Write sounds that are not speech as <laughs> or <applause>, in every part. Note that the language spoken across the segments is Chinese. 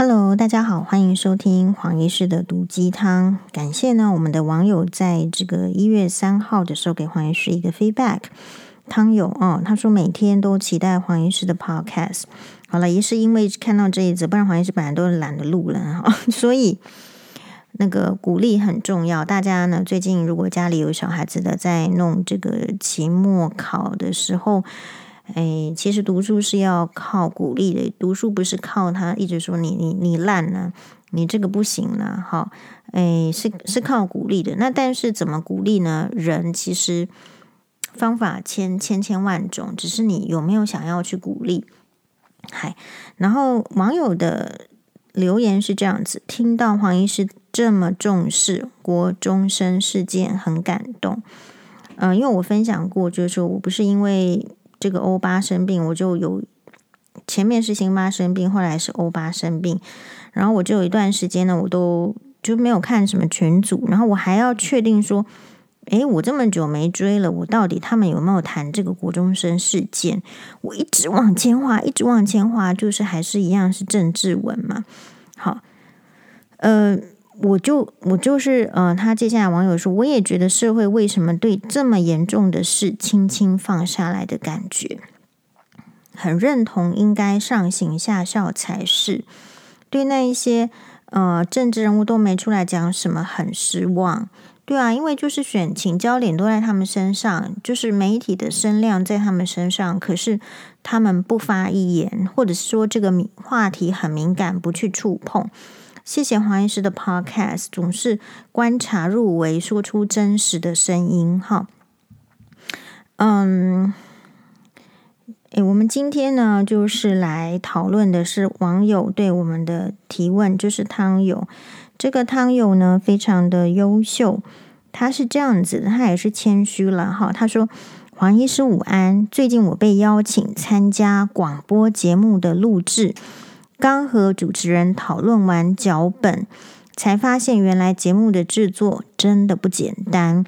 Hello，大家好，欢迎收听黄医师的毒鸡汤。感谢呢，我们的网友在这个一月三号的时候给黄医师一个 feedback。汤友哦，他说每天都期待黄医师的 podcast。好了，也是因为看到这一则，不然黄医师本来都懒得录了哈。<laughs> 所以那个鼓励很重要。大家呢，最近如果家里有小孩子的，在弄这个期末考的时候。哎，其实读书是要靠鼓励的，读书不是靠他一直说你你你烂了，你这个不行了，哈，哎，是是靠鼓励的。那但是怎么鼓励呢？人其实方法千千千万种，只是你有没有想要去鼓励。嗨，然后网友的留言是这样子：听到黄医师这么重视国中生事件，很感动。嗯、因为我分享过，就是说我不是因为。这个欧巴生病，我就有前面是辛巴生病，后来是欧巴生病，然后我就有一段时间呢，我都就没有看什么群组，然后我还要确定说，诶，我这么久没追了，我到底他们有没有谈这个国中生事件？我一直往前滑，一直往前滑，就是还是一样是政治文嘛。好，呃。我就我就是呃，他接下来网友说，我也觉得社会为什么对这么严重的事轻轻放下来的感觉，很认同应该上行下效才是。对那一些呃政治人物都没出来讲什么，很失望。对啊，因为就是选情焦点都在他们身上，就是媒体的声量在他们身上，可是他们不发一言，或者说这个话题很敏感，不去触碰。谢谢黄医师的 Podcast，总是观察入微，说出真实的声音。哈，嗯，诶，我们今天呢，就是来讨论的是网友对我们的提问，就是汤友。这个汤友呢，非常的优秀，他是这样子，他也是谦虚了哈。他说：“黄医师午安，最近我被邀请参加广播节目的录制。”刚和主持人讨论完脚本，才发现原来节目的制作真的不简单。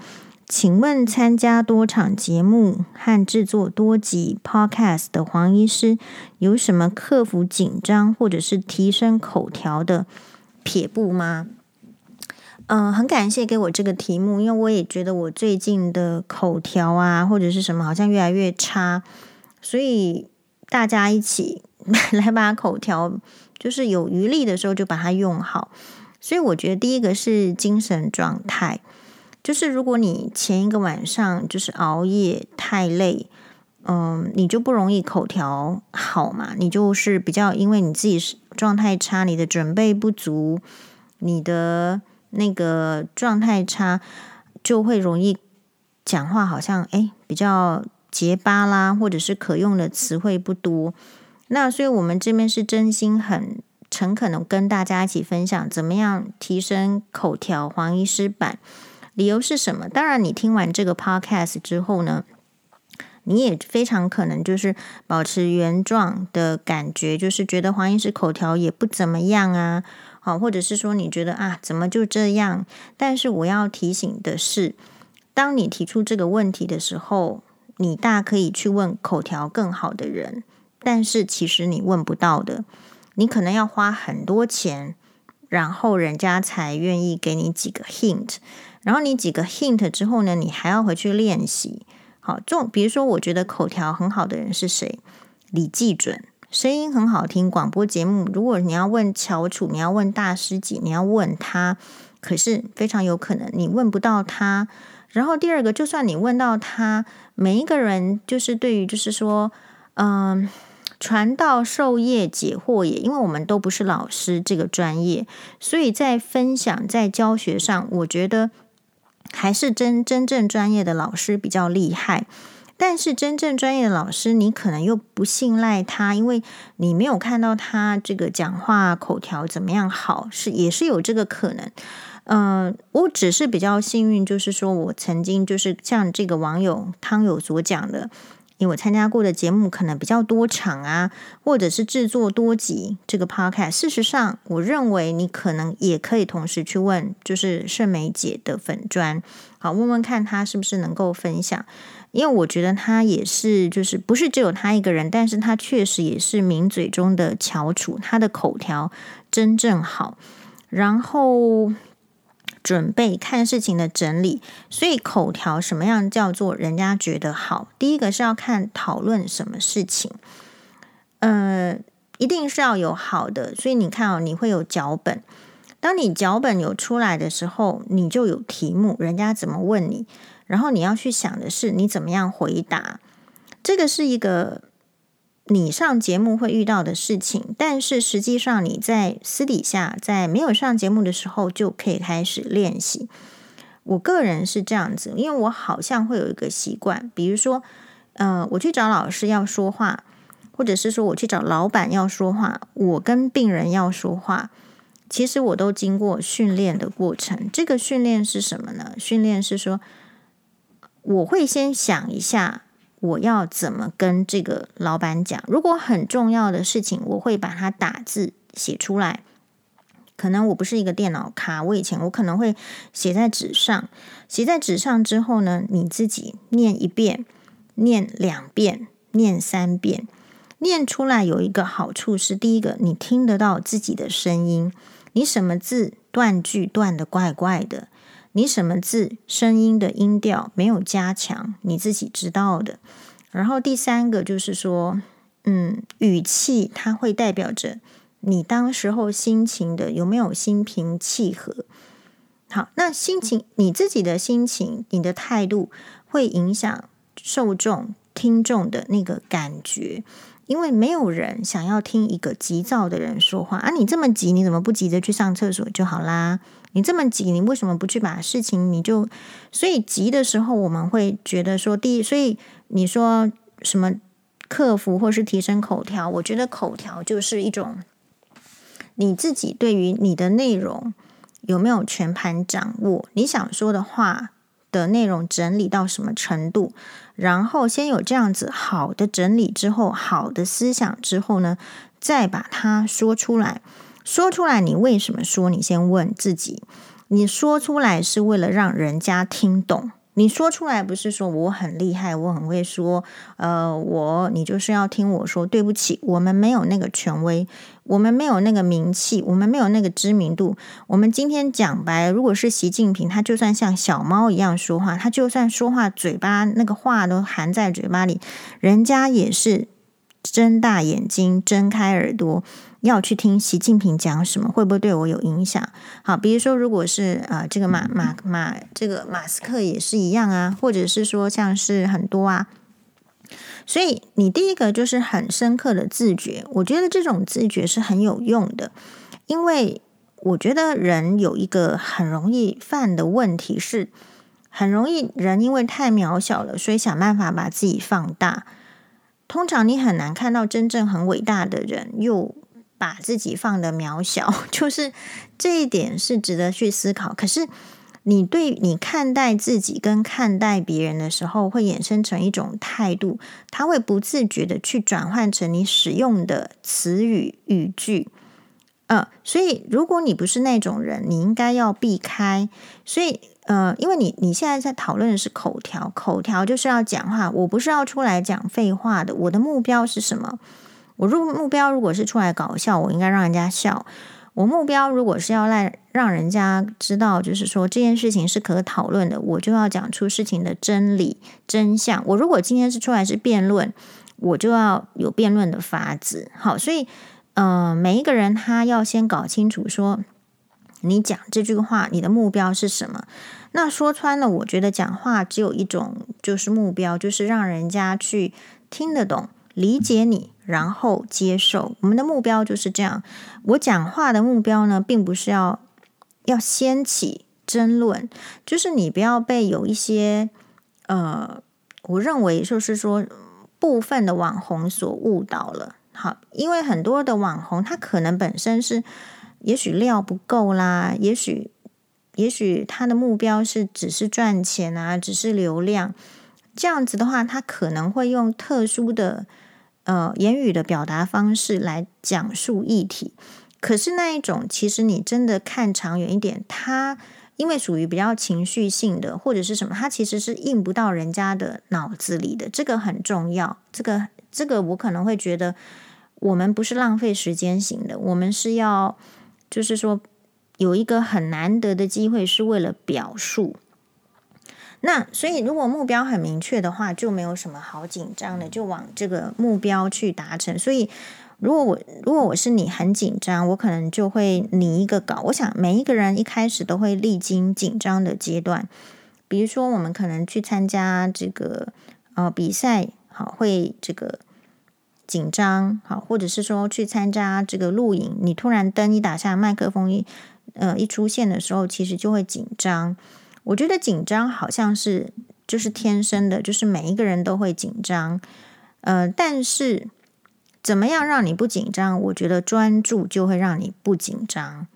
请问参加多场节目和制作多集 Podcast 的黄医师，有什么克服紧张或者是提升口条的撇步吗？嗯、很感谢给我这个题目，因为我也觉得我最近的口条啊或者是什么好像越来越差，所以大家一起。<laughs> 来把口条，就是有余力的时候就把它用好。所以我觉得第一个是精神状态，就是如果你前一个晚上就是熬夜太累，嗯，你就不容易口条好嘛。你就是比较因为你自己是状态差，你的准备不足，你的那个状态差，就会容易讲话好像诶比较结巴啦，或者是可用的词汇不多。那所以，我们这边是真心很诚恳的跟大家一起分享，怎么样提升口条。黄医师版，理由是什么？当然，你听完这个 podcast 之后呢，你也非常可能就是保持原状的感觉，就是觉得黄医师口条也不怎么样啊，好，或者是说你觉得啊，怎么就这样？但是我要提醒的是，当你提出这个问题的时候，你大可以去问口条更好的人。但是其实你问不到的，你可能要花很多钱，然后人家才愿意给你几个 hint，然后你几个 hint 之后呢，你还要回去练习。好，这种比如说，我觉得口条很好的人是谁？李季准，声音很好听，广播节目。如果你要问翘楚，你要问大师级，你要问他，可是非常有可能你问不到他。然后第二个，就算你问到他，每一个人就是对于就是说，嗯。传道授业解惑也，因为我们都不是老师这个专业，所以在分享在教学上，我觉得还是真真正专业的老师比较厉害。但是真正专业的老师，你可能又不信赖他，因为你没有看到他这个讲话口条怎么样好，是也是有这个可能。嗯、我只是比较幸运，就是说我曾经就是像这个网友汤友所讲的。因为我参加过的节目可能比较多场啊，或者是制作多集这个 podcast。事实上，我认为你可能也可以同时去问，就是盛梅姐的粉专，好，问问看她是不是能够分享。因为我觉得她也是，就是不是只有她一个人，但是她确实也是名嘴中的翘楚，她的口条真正好，然后。准备看事情的整理，所以口条什么样叫做人家觉得好？第一个是要看讨论什么事情，呃，一定是要有好的。所以你看哦，你会有脚本，当你脚本有出来的时候，你就有题目，人家怎么问你，然后你要去想的是你怎么样回答。这个是一个。你上节目会遇到的事情，但是实际上你在私底下，在没有上节目的时候就可以开始练习。我个人是这样子，因为我好像会有一个习惯，比如说，呃，我去找老师要说话，或者是说我去找老板要说话，我跟病人要说话，其实我都经过训练的过程。这个训练是什么呢？训练是说，我会先想一下。我要怎么跟这个老板讲？如果很重要的事情，我会把它打字写出来。可能我不是一个电脑咖，我以前我可能会写在纸上。写在纸上之后呢，你自己念一遍，念两遍，念三遍。念出来有一个好处是，第一个你听得到自己的声音，你什么字断句断的怪怪的。你什么字声音的音调没有加强，你自己知道的。然后第三个就是说，嗯，语气它会代表着你当时候心情的有没有心平气和。好，那心情你自己的心情，你的态度会影响受众听众的那个感觉，因为没有人想要听一个急躁的人说话啊！你这么急，你怎么不急着去上厕所就好啦？你这么急，你为什么不去把事情？你就所以急的时候，我们会觉得说，第一，所以你说什么克服或是提升口条？我觉得口条就是一种你自己对于你的内容有没有全盘掌握，你想说的话的内容整理到什么程度，然后先有这样子好的整理之后，好的思想之后呢，再把它说出来。说出来，你为什么说？你先问自己。你说出来是为了让人家听懂。你说出来不是说我很厉害，我很会说。呃，我你就是要听我说。对不起，我们没有那个权威，我们没有那个名气，我们没有那个知名度。我们今天讲白，如果是习近平，他就算像小猫一样说话，他就算说话嘴巴那个话都含在嘴巴里，人家也是睁大眼睛，睁开耳朵。要去听习近平讲什么，会不会对我有影响？好，比如说，如果是呃，这个马马马，这个马斯克也是一样啊，或者是说像是很多啊，所以你第一个就是很深刻的自觉，我觉得这种自觉是很有用的，因为我觉得人有一个很容易犯的问题是，很容易人因为太渺小了，所以想办法把自己放大。通常你很难看到真正很伟大的人又。把自己放得渺小，<laughs> 就是这一点是值得去思考。可是，你对你看待自己跟看待别人的时候，会衍生成一种态度，它会不自觉的去转换成你使用的词语语句。呃，所以如果你不是那种人，你应该要避开。所以，呃，因为你你现在在讨论的是口条，口条就是要讲话，我不是要出来讲废话的。我的目标是什么？我入目标如果是出来搞笑，我应该让人家笑。我目标如果是要让让人家知道，就是说这件事情是可讨论的，我就要讲出事情的真理真相。我如果今天是出来是辩论，我就要有辩论的法子。好，所以，呃，每一个人他要先搞清楚说，你讲这句话，你的目标是什么？那说穿了，我觉得讲话只有一种，就是目标，就是让人家去听得懂。理解你，然后接受。我们的目标就是这样。我讲话的目标呢，并不是要要掀起争论，就是你不要被有一些呃，我认为就是说部分的网红所误导了。好，因为很多的网红他可能本身是，也许料不够啦，也许也许他的目标是只是赚钱啊，只是流量。这样子的话，他可能会用特殊的呃言语的表达方式来讲述议题。可是那一种，其实你真的看长远一点，他因为属于比较情绪性的或者是什么，他其实是印不到人家的脑子里的。这个很重要。这个这个，我可能会觉得，我们不是浪费时间型的，我们是要就是说有一个很难得的机会，是为了表述。那所以，如果目标很明确的话，就没有什么好紧张的，就往这个目标去达成。所以，如果我如果我是你很紧张，我可能就会拟一个稿。我想每一个人一开始都会历经紧张的阶段，比如说我们可能去参加这个呃比赛，好会这个紧张，好，或者是说去参加这个录影，你突然灯一打下，麦克风一呃一出现的时候，其实就会紧张。我觉得紧张好像是就是天生的，就是每一个人都会紧张，呃，但是怎么样让你不紧张？我觉得专注就会让你不紧张。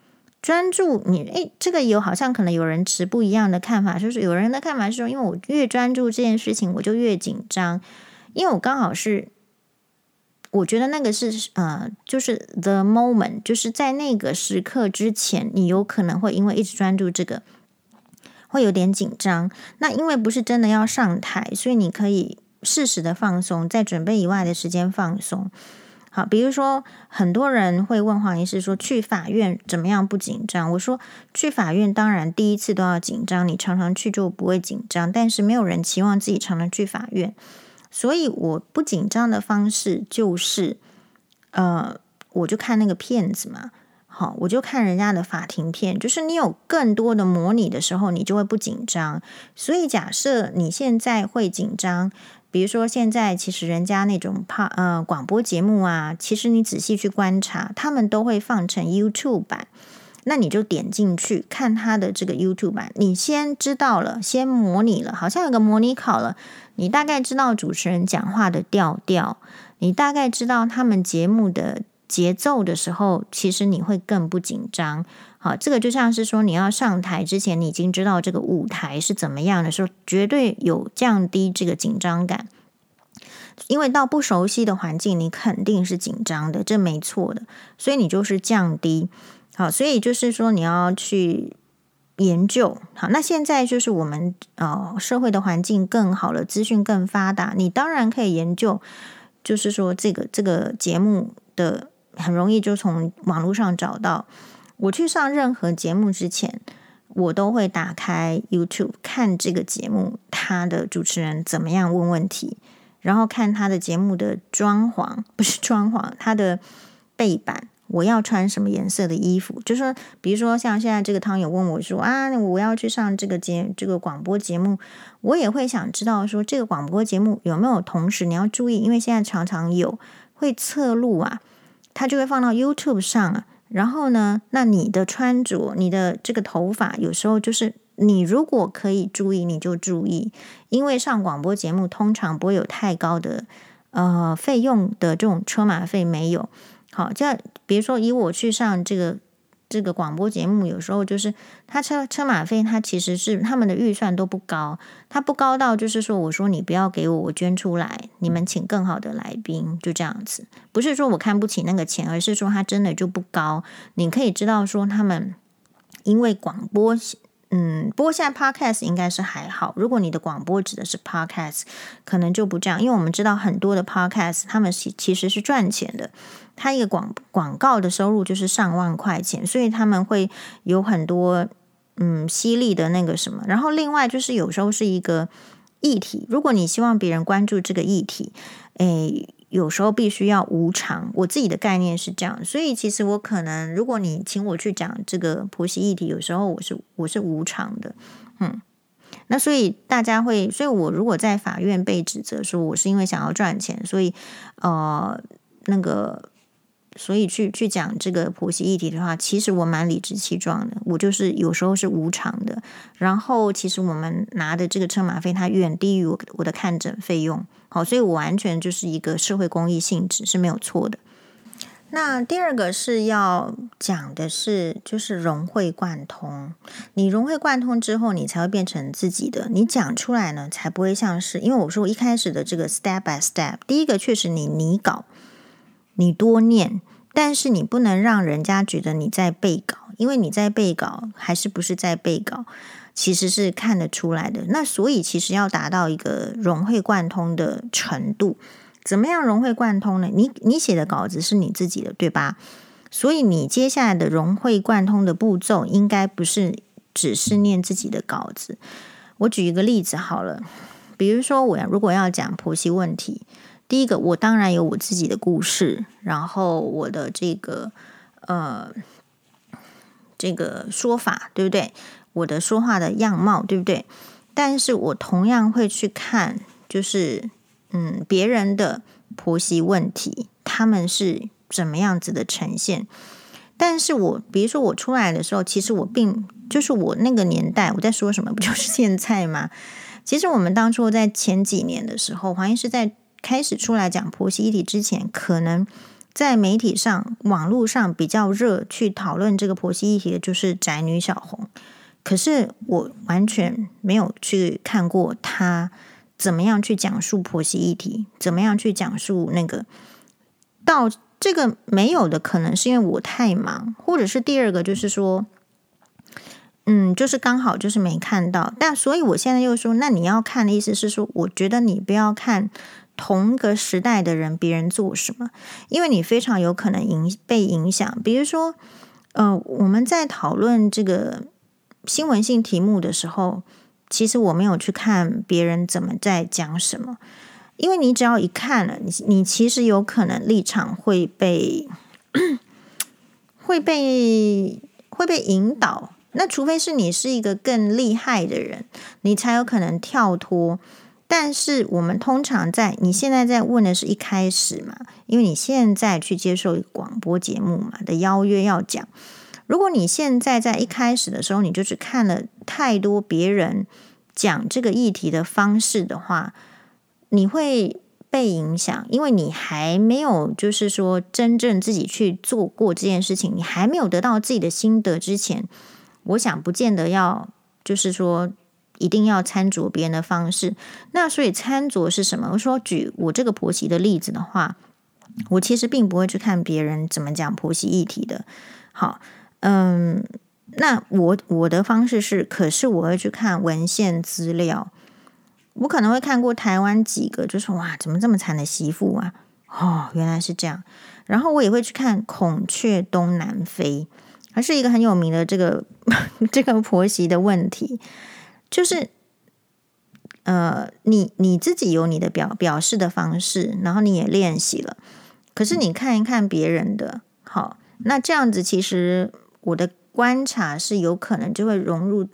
专注你，诶，这个有好像可能有人持不一样的看法，就是有人的看法是说，因为我越专注这件事情，我就越紧张，因为我刚好是，我觉得那个是呃，就是 the moment，就是在那个时刻之前，你有可能会因为一直专注这个。会有点紧张，那因为不是真的要上台，所以你可以适时的放松，在准备以外的时间放松。好，比如说很多人会问黄医师说，去法院怎么样不紧张？我说去法院当然第一次都要紧张，你常常去就不会紧张，但是没有人期望自己常常去法院，所以我不紧张的方式就是，呃，我就看那个片子嘛。好，我就看人家的法庭片，就是你有更多的模拟的时候，你就会不紧张。所以假设你现在会紧张，比如说现在其实人家那种怕呃广播节目啊，其实你仔细去观察，他们都会放成 YouTube 版，那你就点进去看他的这个 YouTube 版，你先知道了，先模拟了，好像有个模拟考了，你大概知道主持人讲话的调调，你大概知道他们节目的。节奏的时候，其实你会更不紧张。好，这个就像是说，你要上台之前，你已经知道这个舞台是怎么样的时候，绝对有降低这个紧张感。因为到不熟悉的环境，你肯定是紧张的，这没错的。所以你就是降低。好，所以就是说你要去研究。好，那现在就是我们呃社会的环境更好了，资讯更发达，你当然可以研究。就是说这个这个节目的。很容易就从网络上找到。我去上任何节目之前，我都会打开 YouTube 看这个节目，他的主持人怎么样问问题，然后看他的节目的装潢，不是装潢，他的背板，我要穿什么颜色的衣服。就是说，比如说像现在这个汤友问我说啊，我要去上这个节这个广播节目，我也会想知道说这个广播节目有没有同时你要注意，因为现在常常有会侧录啊。它就会放到 YouTube 上，然后呢，那你的穿着、你的这个头发，有时候就是你如果可以注意，你就注意，因为上广播节目通常不会有太高的呃费用的这种车马费没有。好，这比如说以我去上这个。这个广播节目有时候就是他车车马费，他其实是他们的预算都不高，他不高到就是说，我说你不要给我，我捐出来，你们请更好的来宾，就这样子。不是说我看不起那个钱，而是说他真的就不高。你可以知道说他们因为广播。嗯，不过现在 podcast 应该是还好。如果你的广播指的是 podcast，可能就不这样，因为我们知道很多的 podcast，他们其其实是赚钱的，他一个广广告的收入就是上万块钱，所以他们会有很多嗯犀利的那个什么。然后另外就是有时候是一个议题，如果你希望别人关注这个议题，诶。有时候必须要无偿，我自己的概念是这样，所以其实我可能，如果你请我去讲这个婆媳议题，有时候我是我是无偿的，嗯，那所以大家会，所以我如果在法院被指责说我是因为想要赚钱，所以呃那个。所以去去讲这个婆媳议题的话，其实我蛮理直气壮的。我就是有时候是无偿的，然后其实我们拿的这个车马费，它远低于我我的看诊费用。好，所以我完全就是一个社会公益性质是没有错的。那第二个是要讲的是，就是融会贯通。你融会贯通之后，你才会变成自己的。你讲出来呢，才不会像是，因为我说我一开始的这个 step by step，第一个确实你拟稿，你多念，但是你不能让人家觉得你在背稿，因为你在背稿还是不是在背稿，其实是看得出来的。那所以其实要达到一个融会贯通的程度。怎么样融会贯通呢？你你写的稿子是你自己的，对吧？所以你接下来的融会贯通的步骤，应该不是只是念自己的稿子。我举一个例子好了，比如说我如果要讲婆媳问题，第一个我当然有我自己的故事，然后我的这个呃这个说法，对不对？我的说话的样貌，对不对？但是我同样会去看，就是。嗯，别人的婆媳问题，他们是怎么样子的呈现？但是我比如说我出来的时候，其实我并就是我那个年代，我在说什么？不就是现在吗？其实我们当初在前几年的时候，黄医师在开始出来讲婆媳议题之前，可能在媒体上、网络上比较热去讨论这个婆媳议题的，就是宅女小红。可是我完全没有去看过她。怎么样去讲述婆媳议题？怎么样去讲述那个？到这个没有的，可能是因为我太忙，或者是第二个就是说，嗯，就是刚好就是没看到。但所以我现在又说，那你要看的意思是说，我觉得你不要看同个时代的人别人做什么，因为你非常有可能影被影响。比如说，呃，我们在讨论这个新闻性题目的时候。其实我没有去看别人怎么在讲什么，因为你只要一看了，你你其实有可能立场会被会被会被引导。那除非是你是一个更厉害的人，你才有可能跳脱。但是我们通常在你现在在问的是一开始嘛，因为你现在去接受广播节目嘛的邀约要讲。如果你现在在一开始的时候，你就只看了太多别人讲这个议题的方式的话，你会被影响，因为你还没有就是说真正自己去做过这件事情，你还没有得到自己的心得之前，我想不见得要就是说一定要参酌别人的方式。那所以参酌是什么？我说举我这个婆媳的例子的话，我其实并不会去看别人怎么讲婆媳议题的。好。嗯，那我我的方式是，可是我会去看文献资料，我可能会看过台湾几个，就是哇，怎么这么惨的媳妇啊？哦，原来是这样。然后我也会去看孔雀东南飞，还是一个很有名的这个 <laughs> 这个婆媳的问题，就是呃，你你自己有你的表表示的方式，然后你也练习了，可是你看一看别人的，好，那这样子其实。我的观察是有可能就会融入，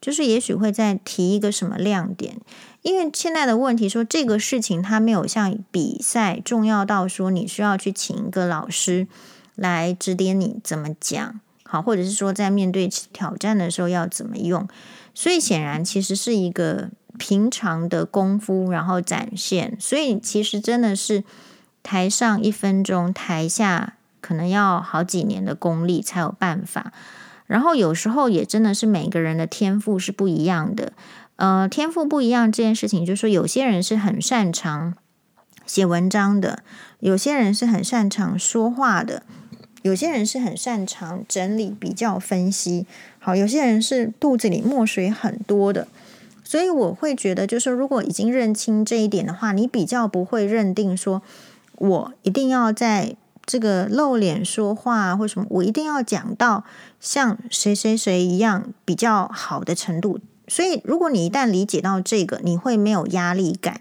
就是也许会再提一个什么亮点，因为现在的问题说这个事情它没有像比赛重要到说你需要去请一个老师来指点你怎么讲，好，或者是说在面对挑战的时候要怎么用，所以显然其实是一个平常的功夫，然后展现，所以其实真的是台上一分钟，台下。可能要好几年的功力才有办法，然后有时候也真的是每个人的天赋是不一样的。呃，天赋不一样这件事情，就是说有些人是很擅长写文章的，有些人是很擅长说话的，有些人是很擅长整理、比较、分析。好，有些人是肚子里墨水很多的，所以我会觉得，就是如果已经认清这一点的话，你比较不会认定说我一定要在。这个露脸说话或什么，我一定要讲到像谁谁谁一样比较好的程度。所以，如果你一旦理解到这个，你会没有压力感。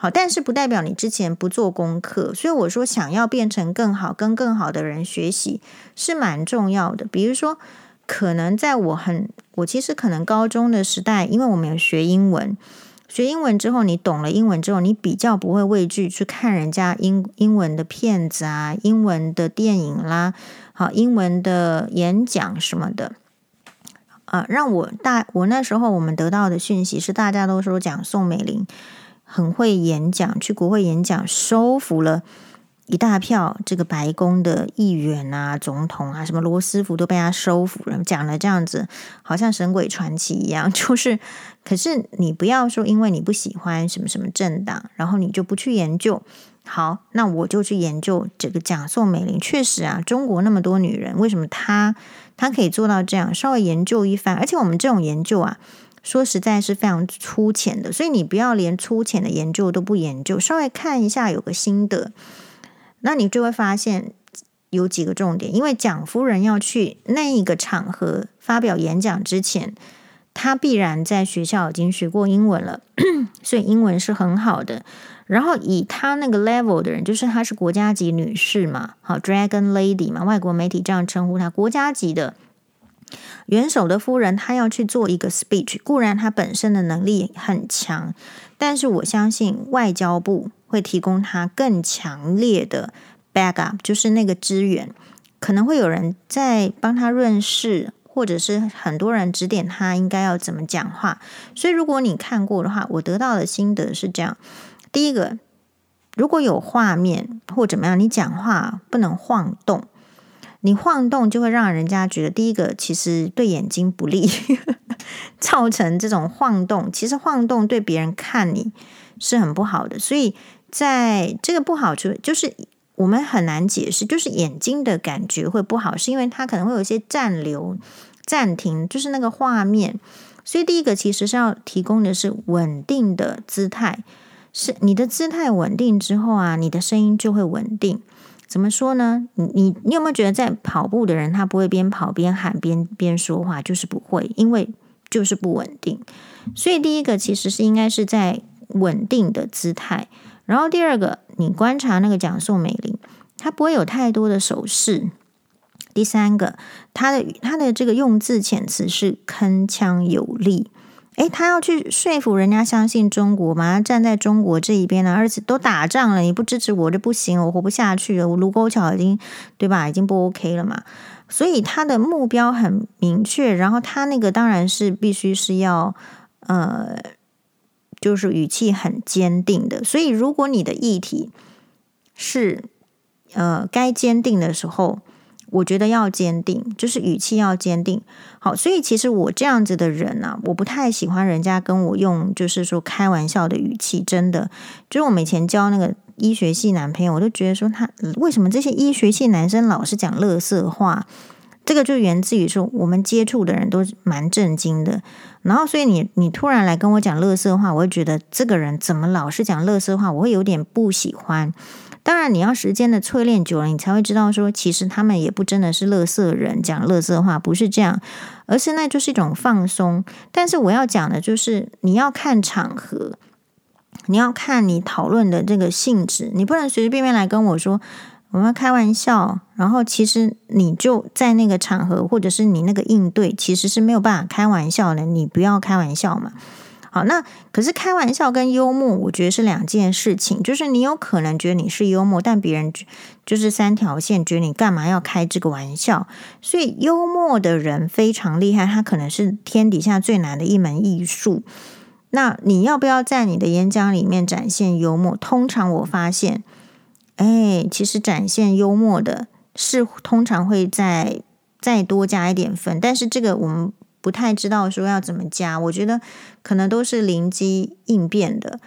好，但是不代表你之前不做功课。所以我说，想要变成更好，跟更好的人学习是蛮重要的。比如说，可能在我很，我其实可能高中的时代，因为我们有学英文。学英文之后，你懂了英文之后，你比较不会畏惧去看人家英英文的片子啊，英文的电影啦，好，英文的演讲什么的，啊，让我大我那时候我们得到的讯息是，大家都说讲宋美龄很会演讲，去国会演讲收服了一大票这个白宫的议员啊、总统啊，什么罗斯福都被他收服了，讲了这样子，好像神鬼传奇一样。<laughs> 就是，可是你不要说，因为你不喜欢什么什么政党，然后你就不去研究。好，那我就去研究这个蒋宋美龄。确实啊，中国那么多女人，为什么她她可以做到这样？稍微研究一番，而且我们这种研究啊。说实在是非常粗浅的，所以你不要连粗浅的研究都不研究，稍微看一下有个心得，那你就会发现有几个重点。因为蒋夫人要去那一个场合发表演讲之前，她必然在学校已经学过英文了，<coughs> 所以英文是很好的。然后以她那个 level 的人，就是她是国家级女士嘛，好，Dragon Lady 嘛，外国媒体这样称呼她，国家级的。元首的夫人，她要去做一个 speech，固然她本身的能力很强，但是我相信外交部会提供她更强烈的 backup，就是那个支援，可能会有人在帮她润饰，或者是很多人指点她应该要怎么讲话。所以如果你看过的话，我得到的心得是这样：第一个，如果有画面或怎么样，你讲话不能晃动。你晃动就会让人家觉得，第一个其实对眼睛不利，<laughs> 造成这种晃动。其实晃动对别人看你是很不好的，所以在这个不好处就是我们很难解释，就是眼睛的感觉会不好，是因为它可能会有一些暂留、暂停，就是那个画面。所以第一个其实是要提供的是稳定的姿态，是你的姿态稳定之后啊，你的声音就会稳定。怎么说呢？你你你有没有觉得，在跑步的人他不会边跑边喊边边说话，就是不会，因为就是不稳定。所以第一个其实是应该是在稳定的姿态，然后第二个，你观察那个蒋宋美龄，她不会有太多的手势。第三个，他的他的这个用字遣词是铿锵有力。诶，他要去说服人家相信中国嘛？他站在中国这一边呢，而且都打仗了，你不支持我就不行，我活不下去了。我卢沟桥已经对吧？已经不 OK 了嘛。所以他的目标很明确，然后他那个当然是必须是要呃，就是语气很坚定的。所以如果你的议题是呃该坚定的时候。我觉得要坚定，就是语气要坚定。好，所以其实我这样子的人呢、啊，我不太喜欢人家跟我用，就是说开玩笑的语气。真的，就是我以前交那个医学系男朋友，我都觉得说他为什么这些医学系男生老是讲乐色话？这个就源自于说我们接触的人都蛮震惊的。然后，所以你你突然来跟我讲乐色话，我会觉得这个人怎么老是讲乐色话？我会有点不喜欢。当然，你要时间的淬炼久了，你才会知道说，其实他们也不真的是垃圾人，讲垃圾话不是这样，而是那就是一种放松。但是我要讲的就是，你要看场合，你要看你讨论的这个性质，你不能随随便便来跟我说我们要开玩笑，然后其实你就在那个场合，或者是你那个应对，其实是没有办法开玩笑的，你不要开玩笑嘛。那可是开玩笑跟幽默，我觉得是两件事情。就是你有可能觉得你是幽默，但别人就是三条线，觉得你干嘛要开这个玩笑？所以幽默的人非常厉害，他可能是天底下最难的一门艺术。那你要不要在你的演讲里面展现幽默？通常我发现，哎，其实展现幽默的是通常会再再多加一点分，但是这个我们。不太知道说要怎么加，我觉得可能都是灵机应变的，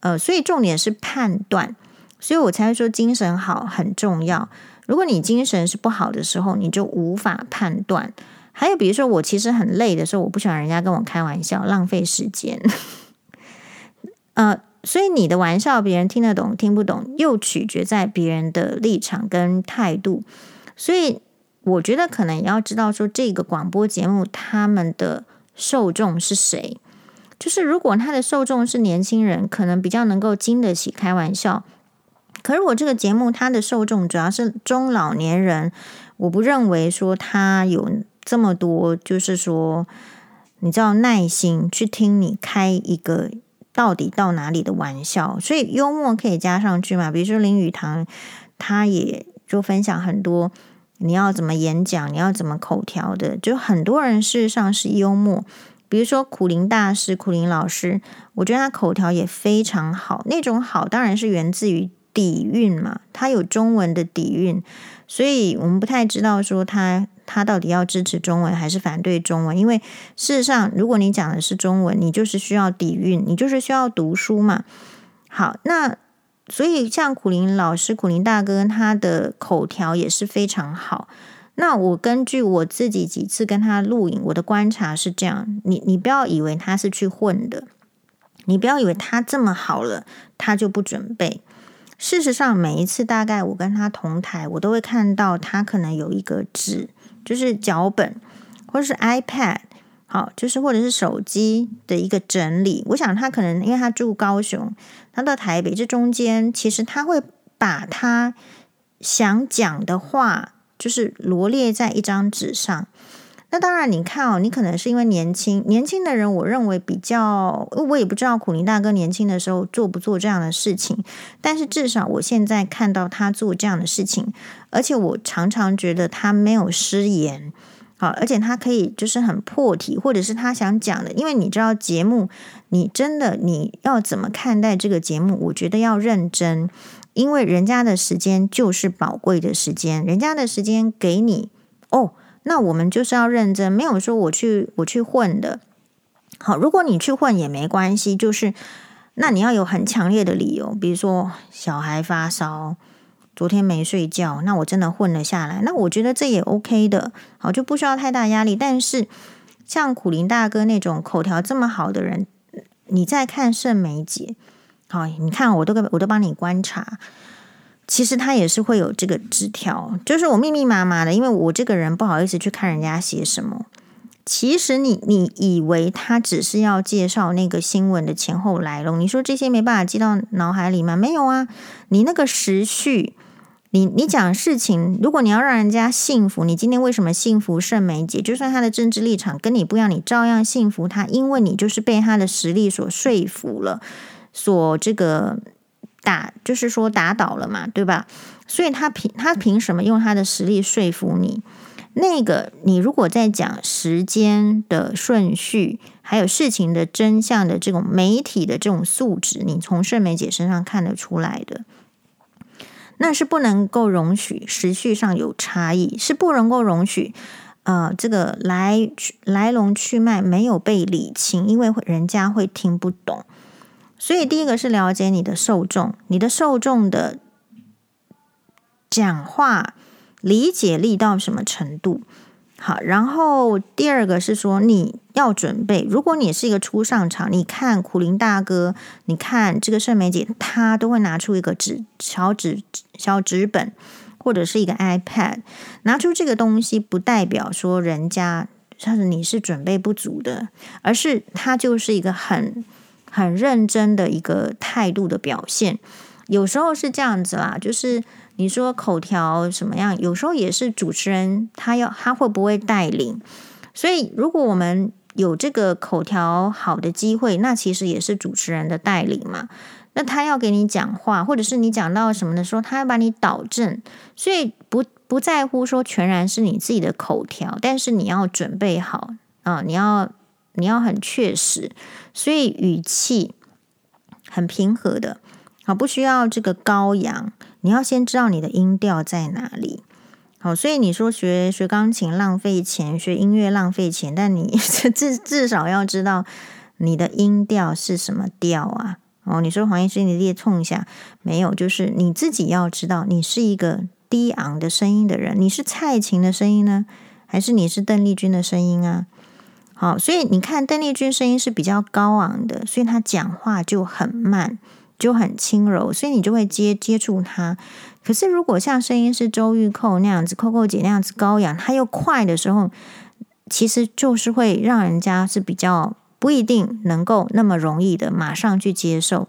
呃，所以重点是判断，所以我才会说精神好很重要。如果你精神是不好的时候，你就无法判断。还有比如说，我其实很累的时候，我不喜欢人家跟我开玩笑，浪费时间。<laughs> 呃，所以你的玩笑别人听得懂听不懂，又取决在别人的立场跟态度，所以。我觉得可能也要知道说，这个广播节目他们的受众是谁。就是如果他的受众是年轻人，可能比较能够经得起开玩笑。可是我这个节目，它的受众主要是中老年人，我不认为说他有这么多，就是说你知道耐心去听你开一个到底到哪里的玩笑。所以幽默可以加上去嘛？比如说林语堂，他也就分享很多。你要怎么演讲？你要怎么口条的？就很多人事实上是幽默，比如说苦苓大师、苦苓老师，我觉得他口条也非常好。那种好当然是源自于底蕴嘛，他有中文的底蕴，所以我们不太知道说他他到底要支持中文还是反对中文。因为事实上，如果你讲的是中文，你就是需要底蕴，你就是需要读书嘛。好，那所以像苦苓老师、苦苓大哥，他的口条也是非常好。那我根据我自己几次跟他录影，我的观察是这样：你你不要以为他是去混的，你不要以为他这么好了，他就不准备。事实上，每一次大概我跟他同台，我都会看到他可能有一个纸，就是脚本，或是 iPad，好，就是或者是手机的一个整理。我想他可能因为他住高雄，他到台北这中间，其实他会把他想讲的话，就是罗列在一张纸上。那当然，你看哦，你可能是因为年轻，年轻的人，我认为比较，我也不知道苦林大哥年轻的时候做不做这样的事情，但是至少我现在看到他做这样的事情，而且我常常觉得他没有失言，好，而且他可以就是很破题，或者是他想讲的，因为你知道节目，你真的你要怎么看待这个节目？我觉得要认真，因为人家的时间就是宝贵的时间，人家的时间给你哦。那我们就是要认真，没有说我去我去混的。好，如果你去混也没关系，就是那你要有很强烈的理由，比如说小孩发烧，昨天没睡觉，那我真的混了下来。那我觉得这也 OK 的，好，就不需要太大压力。但是像苦林大哥那种口条这么好的人，你再看盛美姐，好，你看我都我都帮你观察。其实他也是会有这个纸条，就是我密密麻麻的，因为我这个人不好意思去看人家写什么。其实你你以为他只是要介绍那个新闻的前后来龙，你说这些没办法记到脑海里吗？没有啊，你那个时序，你你讲事情，如果你要让人家信服，你今天为什么信服盛美姐？就算她的政治立场跟你不一样，你照样信服她，因为你就是被她的实力所说服了，所这个。打就是说打倒了嘛，对吧？所以她凭她凭什么用她的实力说服你？那个你如果在讲时间的顺序，还有事情的真相的这种媒体的这种素质，你从盛美姐身上看得出来的，那是不能够容许时序上有差异，是不能够容许呃这个来来龙去脉没有被理清，因为人家会听不懂。所以，第一个是了解你的受众，你的受众的讲话理解力到什么程度。好，然后第二个是说你要准备，如果你是一个初上场，你看苦苓大哥，你看这个盛美姐，她都会拿出一个纸小纸小纸本或者是一个 iPad，拿出这个东西，不代表说人家他是你是准备不足的，而是他就是一个很。很认真的一个态度的表现，有时候是这样子啦，就是你说口条什么样，有时候也是主持人他要他会不会带领，所以如果我们有这个口条好的机会，那其实也是主持人的带领嘛。那他要给你讲话，或者是你讲到什么的时候，他要把你导正，所以不不在乎说全然是你自己的口条，但是你要准备好啊，你要。你要很确实，所以语气很平和的，好，不需要这个高扬。你要先知道你的音调在哪里，好，所以你说学学钢琴浪费钱，学音乐浪费钱，但你 <laughs> 至至少要知道你的音调是什么调啊？哦，你说黄医师，你列冲一下，没有，就是你自己要知道，你是一个低昂的声音的人，你是蔡琴的声音呢，还是你是邓丽君的声音啊？好，所以你看邓丽君声音是比较高昂的，所以她讲话就很慢，就很轻柔，所以你就会接接触她。可是如果像声音是周玉蔻那样子，扣扣姐那样子高扬，她又快的时候，其实就是会让人家是比较不一定能够那么容易的马上去接受。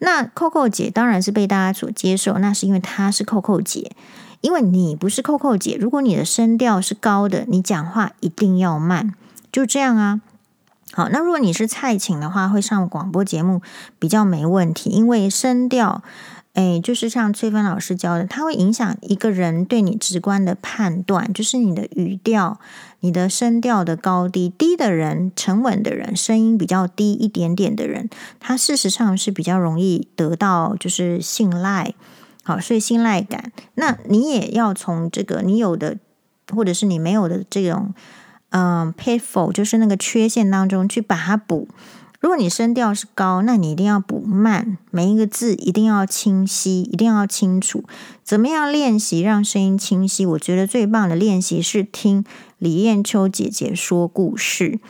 那扣扣姐当然是被大家所接受，那是因为她是扣扣姐，因为你不是扣扣姐，如果你的声调是高的，你讲话一定要慢。就这样啊，好，那如果你是蔡琴的话，会上广播节目比较没问题，因为声调，哎，就是像翠芬老师教的，它会影响一个人对你直观的判断，就是你的语调、你的声调的高低。低的人、沉稳的人、声音比较低一点点的人，他事实上是比较容易得到就是信赖，好，所以信赖感。那你也要从这个你有的或者是你没有的这种嗯 pitfall，就是那个缺陷当中去把它补。如果你声调是高，那你一定要补慢，每一个字一定要清晰，一定要清楚。怎么样练习让声音清晰？我觉得最棒的练习是听李艳秋姐姐说故事。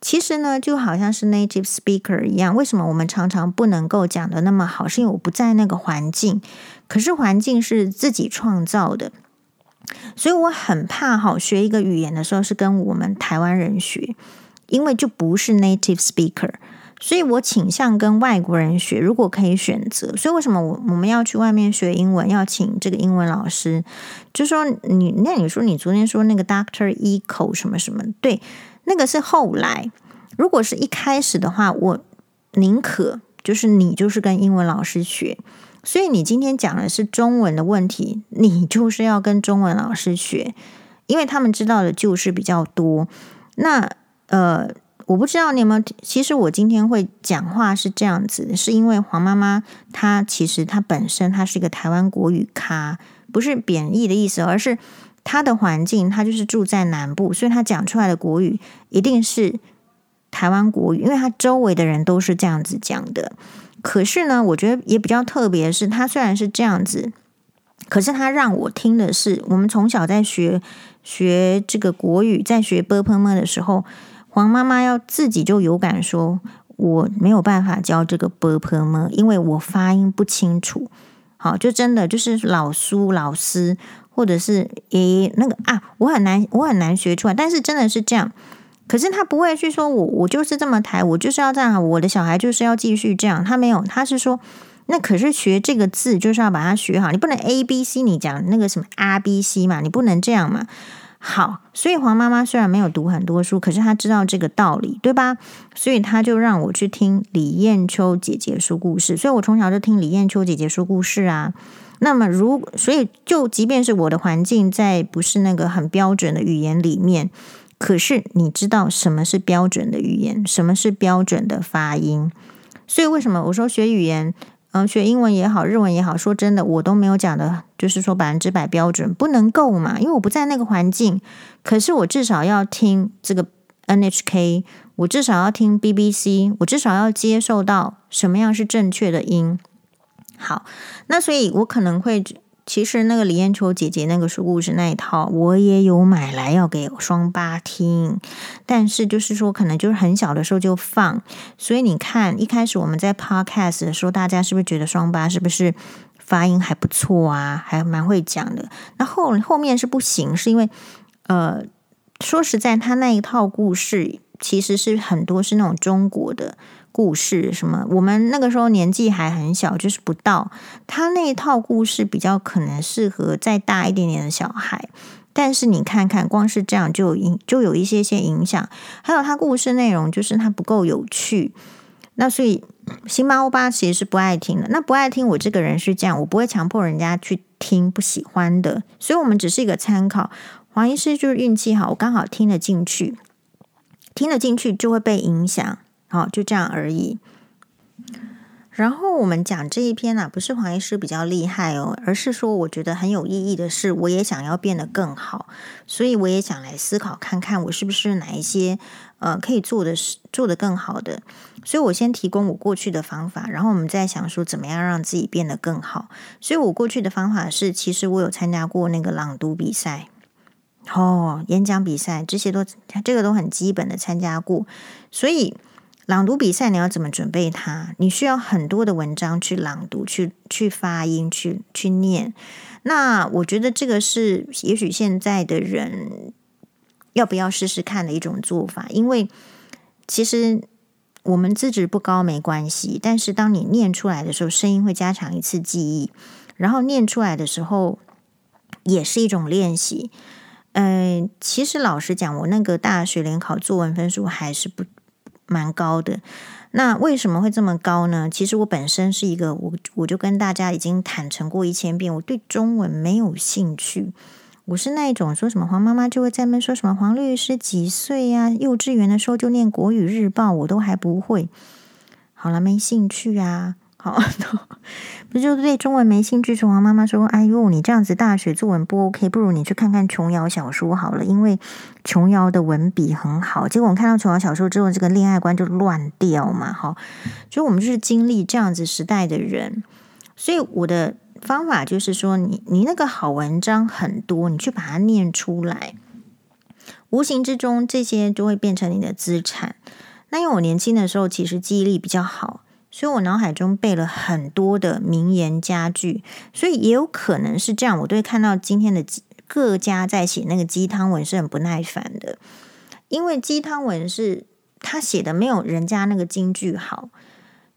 其实呢，就好像是 native speaker 一样，为什么我们常常不能够讲的那么好？是因为我不在那个环境，可是环境是自己创造的，所以我很怕哈，学一个语言的时候是跟我们台湾人学。因为就不是 native speaker，所以我倾向跟外国人学。如果可以选择，所以为什么我我们要去外面学英文？要请这个英文老师，就说你那你说你昨天说那个 Doctor Eco 什么什么，对，那个是后来。如果是一开始的话，我宁可就是你就是跟英文老师学。所以你今天讲的是中文的问题，你就是要跟中文老师学，因为他们知道的就是比较多。那呃，我不知道你有没有，其实我今天会讲话是这样子，是因为黄妈妈她其实她本身她是一个台湾国语咖，不是贬义的意思，而是她的环境，她就是住在南部，所以她讲出来的国语一定是台湾国语，因为她周围的人都是这样子讲的。可是呢，我觉得也比较特别是，他虽然是这样子，可是他让我听的是，我们从小在学学这个国语，在学 b p m 的时候，黄妈妈要自己就有感说，我没有办法教这个 b p m 因为我发音不清楚。好，就真的就是老苏老师，或者是诶那个啊，我很难我很难学出来，但是真的是这样。可是他不会去说我，我就是这么台，我就是要这样，我的小孩就是要继续这样。他没有，他是说，那可是学这个字就是要把它学好，你不能 A B C，你讲那个什么 R B C 嘛，你不能这样嘛。好，所以黄妈妈虽然没有读很多书，可是她知道这个道理，对吧？所以她就让我去听李艳秋姐姐说故事，所以我从小就听李艳秋姐姐说故事啊。那么如，所以就即便是我的环境在不是那个很标准的语言里面，可是你知道什么是标准的语言，什么是标准的发音？所以为什么我说学语言？嗯，学英文也好，日文也好，说真的，我都没有讲的，就是说百分之百标准不能够嘛，因为我不在那个环境。可是我至少要听这个 NHK，我至少要听 BBC，我至少要接受到什么样是正确的音。好，那所以我可能会。其实那个李艳秋姐姐那个说故事那一套，我也有买来要给双八听，但是就是说可能就是很小的时候就放，所以你看一开始我们在 podcast 的时候，大家是不是觉得双八是不是发音还不错啊，还蛮会讲的？那后后面是不行，是因为呃，说实在，他那一套故事其实是很多是那种中国的。故事什么？我们那个时候年纪还很小，就是不到。他那一套故事比较可能适合再大一点点的小孩，但是你看看，光是这样就有影，就有一些些影响。还有他故事内容就是他不够有趣，那所以辛巴欧巴其实是不爱听的。那不爱听，我这个人是这样，我不会强迫人家去听不喜欢的。所以我们只是一个参考。黄医师就是运气好，我刚好听得进去，听得进去就会被影响。好，就这样而已。然后我们讲这一篇呢、啊，不是黄医师比较厉害哦，而是说我觉得很有意义的是，我也想要变得更好，所以我也想来思考看看，我是不是哪一些呃可以做的是做得更好的。所以我先提供我过去的方法，然后我们再想说怎么样让自己变得更好。所以我过去的方法是，其实我有参加过那个朗读比赛。哦，演讲比赛这些都这个都很基本的参加过，所以。朗读比赛你要怎么准备它？你需要很多的文章去朗读、去去发音、去去念。那我觉得这个是也许现在的人要不要试试看的一种做法，因为其实我们资质不高没关系，但是当你念出来的时候，声音会加强一次记忆，然后念出来的时候也是一种练习。嗯、其实老实讲，我那个大学联考作文分数还是不。蛮高的，那为什么会这么高呢？其实我本身是一个，我我就跟大家已经坦诚过一千遍，我对中文没有兴趣。我是那一种说什么黄妈妈就会在那说什么黄律师几岁呀？幼稚园的时候就念国语日报，我都还不会。好了，没兴趣啊。好，不就对中文没兴趣？从黄妈妈说：“哎呦，你这样子大学作文不 OK，不如你去看看琼瑶小说好了，因为琼瑶的文笔很好。”结果我们看到琼瑶小说之后，这个恋爱观就乱掉嘛。好，所以我们就是经历这样子时代的人，所以我的方法就是说，你你那个好文章很多，你去把它念出来，无形之中这些就会变成你的资产。那因为我年轻的时候其实记忆力比较好。所以我脑海中背了很多的名言佳句，所以也有可能是这样。我对看到今天的各家在写那个鸡汤文是很不耐烦的，因为鸡汤文是他写的没有人家那个金句好。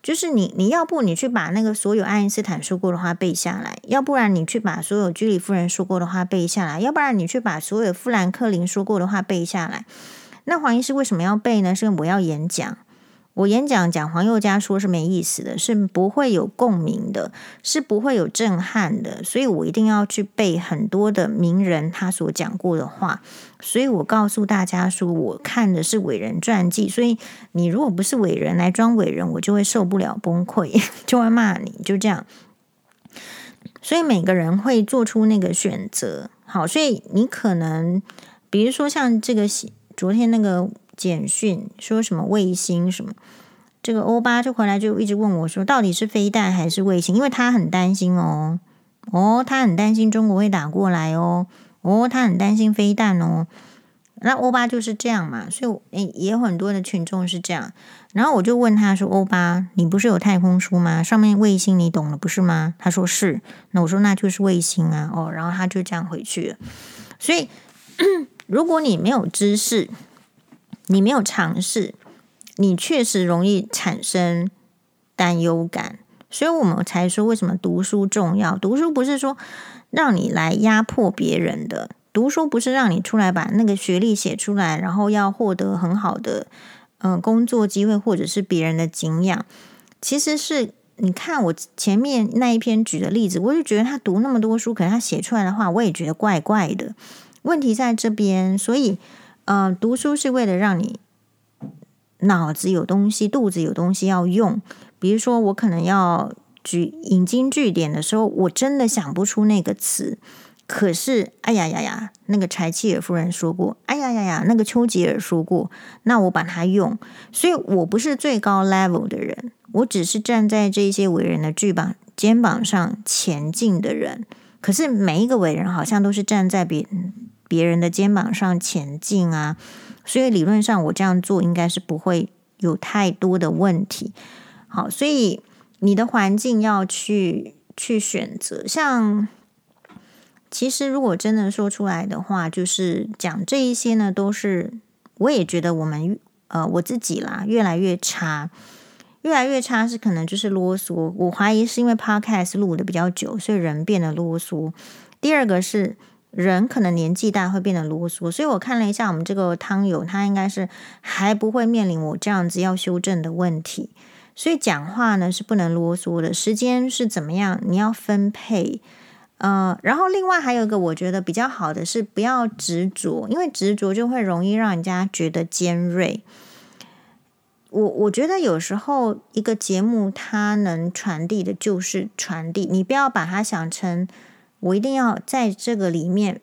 就是你你要不你去把那个所有爱因斯坦说过的话背下来，要不然你去把所有居里夫人说过的话背下来，要不然你去把所有富兰克林说过的话背下来。那黄医师为什么要背呢？是因为我要演讲。我演讲讲黄宥嘉说是没意思的，是不会有共鸣的，是不会有震撼的，所以我一定要去背很多的名人他所讲过的话。所以我告诉大家说，我看的是伟人传记，所以你如果不是伟人来装伟人，我就会受不了崩溃，<laughs> 就会骂你，就这样。所以每个人会做出那个选择。好，所以你可能比如说像这个昨天那个。简讯说什么卫星什么，这个欧巴就回来就一直问我说，到底是飞弹还是卫星？因为他很担心哦，哦，他很担心中国会打过来哦，哦，他很担心飞弹哦。那欧巴就是这样嘛，所以诶，也有很多的群众是这样。然后我就问他说，欧巴，你不是有太空书吗？上面卫星你懂了不是吗？他说是。那我说那就是卫星啊，哦，然后他就这样回去了。所以 <clears throat> 如果你没有知识，你没有尝试，你确实容易产生担忧感，所以我们才说为什么读书重要。读书不是说让你来压迫别人的，读书不是让你出来把那个学历写出来，然后要获得很好的嗯、工作机会或者是别人的敬仰。其实是你看我前面那一篇举的例子，我就觉得他读那么多书，可能他写出来的话，我也觉得怪怪的。问题在这边，所以。呃，读书是为了让你脑子有东西，肚子有东西要用。比如说，我可能要举引经据典的时候，我真的想不出那个词。可是，哎呀呀呀，那个柴契尔夫人说过，哎呀呀呀，那个丘吉尔说过，那我把它用。所以我不是最高 level 的人，我只是站在这些伟人的巨膀肩膀上前进的人。可是每一个伟人好像都是站在别。别人的肩膀上前进啊，所以理论上我这样做应该是不会有太多的问题。好，所以你的环境要去去选择。像其实如果真的说出来的话，就是讲这一些呢，都是我也觉得我们呃我自己啦越来越差，越来越差是可能就是啰嗦。我怀疑是因为 Podcast 录的比较久，所以人变得啰嗦。第二个是。人可能年纪大会变得啰嗦，所以我看了一下我们这个汤友，他应该是还不会面临我这样子要修正的问题。所以讲话呢是不能啰嗦的，时间是怎么样，你要分配。呃，然后另外还有一个我觉得比较好的是不要执着，因为执着就会容易让人家觉得尖锐。我我觉得有时候一个节目它能传递的就是传递，你不要把它想成。我一定要在这个里面，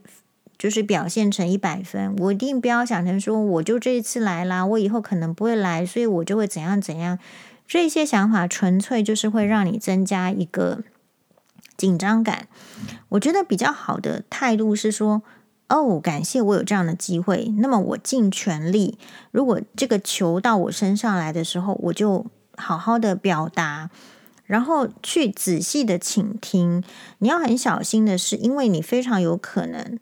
就是表现成一百分。我一定不要想成说，我就这一次来啦，我以后可能不会来，所以我就会怎样怎样。这些想法纯粹就是会让你增加一个紧张感。我觉得比较好的态度是说，哦，感谢我有这样的机会，那么我尽全力。如果这个球到我身上来的时候，我就好好的表达。然后去仔细的倾听，你要很小心的是，因为你非常有可能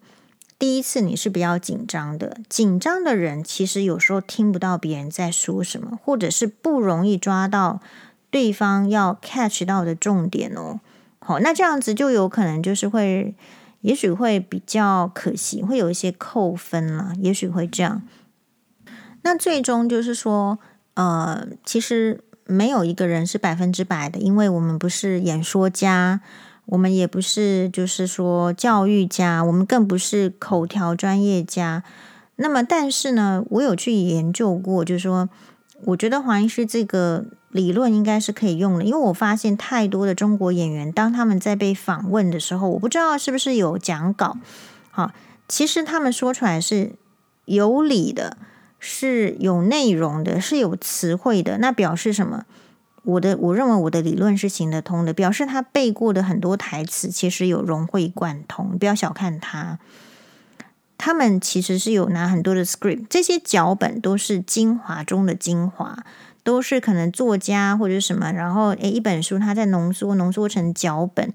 第一次你是比较紧张的，紧张的人其实有时候听不到别人在说什么，或者是不容易抓到对方要 catch 到的重点哦。好，那这样子就有可能就是会，也许会比较可惜，会有一些扣分了，也许会这样。那最终就是说，呃，其实。没有一个人是百分之百的，因为我们不是演说家，我们也不是就是说教育家，我们更不是口条专业家。那么，但是呢，我有去研究过，就是说，我觉得黄医师这个理论应该是可以用的，因为我发现太多的中国演员，当他们在被访问的时候，我不知道是不是有讲稿，好，其实他们说出来是有理的，是有内容的，是有词汇的，那表示什么？我的我认为我的理论是行得通的，表示他背过的很多台词其实有融会贯通，不要小看他。他们其实是有拿很多的 script，这些脚本都是精华中的精华，都是可能作家或者什么，然后诶，一本书他在浓缩浓缩成脚本，